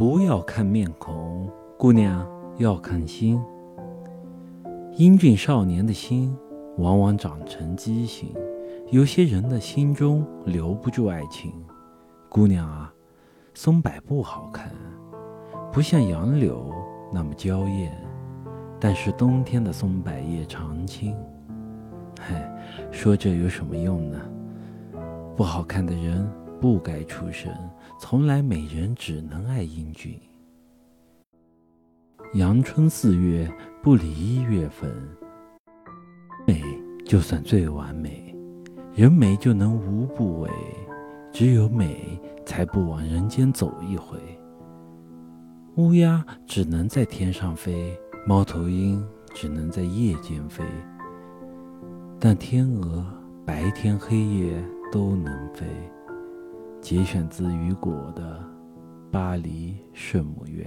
不要看面孔，姑娘要看心。英俊少年的心，往往长成畸形。有些人的心中留不住爱情。姑娘啊，松柏不好看，不像杨柳那么娇艳，但是冬天的松柏叶常青。嗨，说这有什么用呢？不好看的人不该出生。从来美人只能爱英俊。阳春四月不离一月份。美就算最完美，人美就能无不为。只有美才不往人间走一回。乌鸦只能在天上飞，猫头鹰只能在夜间飞，但天鹅白天黑夜都能飞。节选自雨果的《巴黎圣母院》。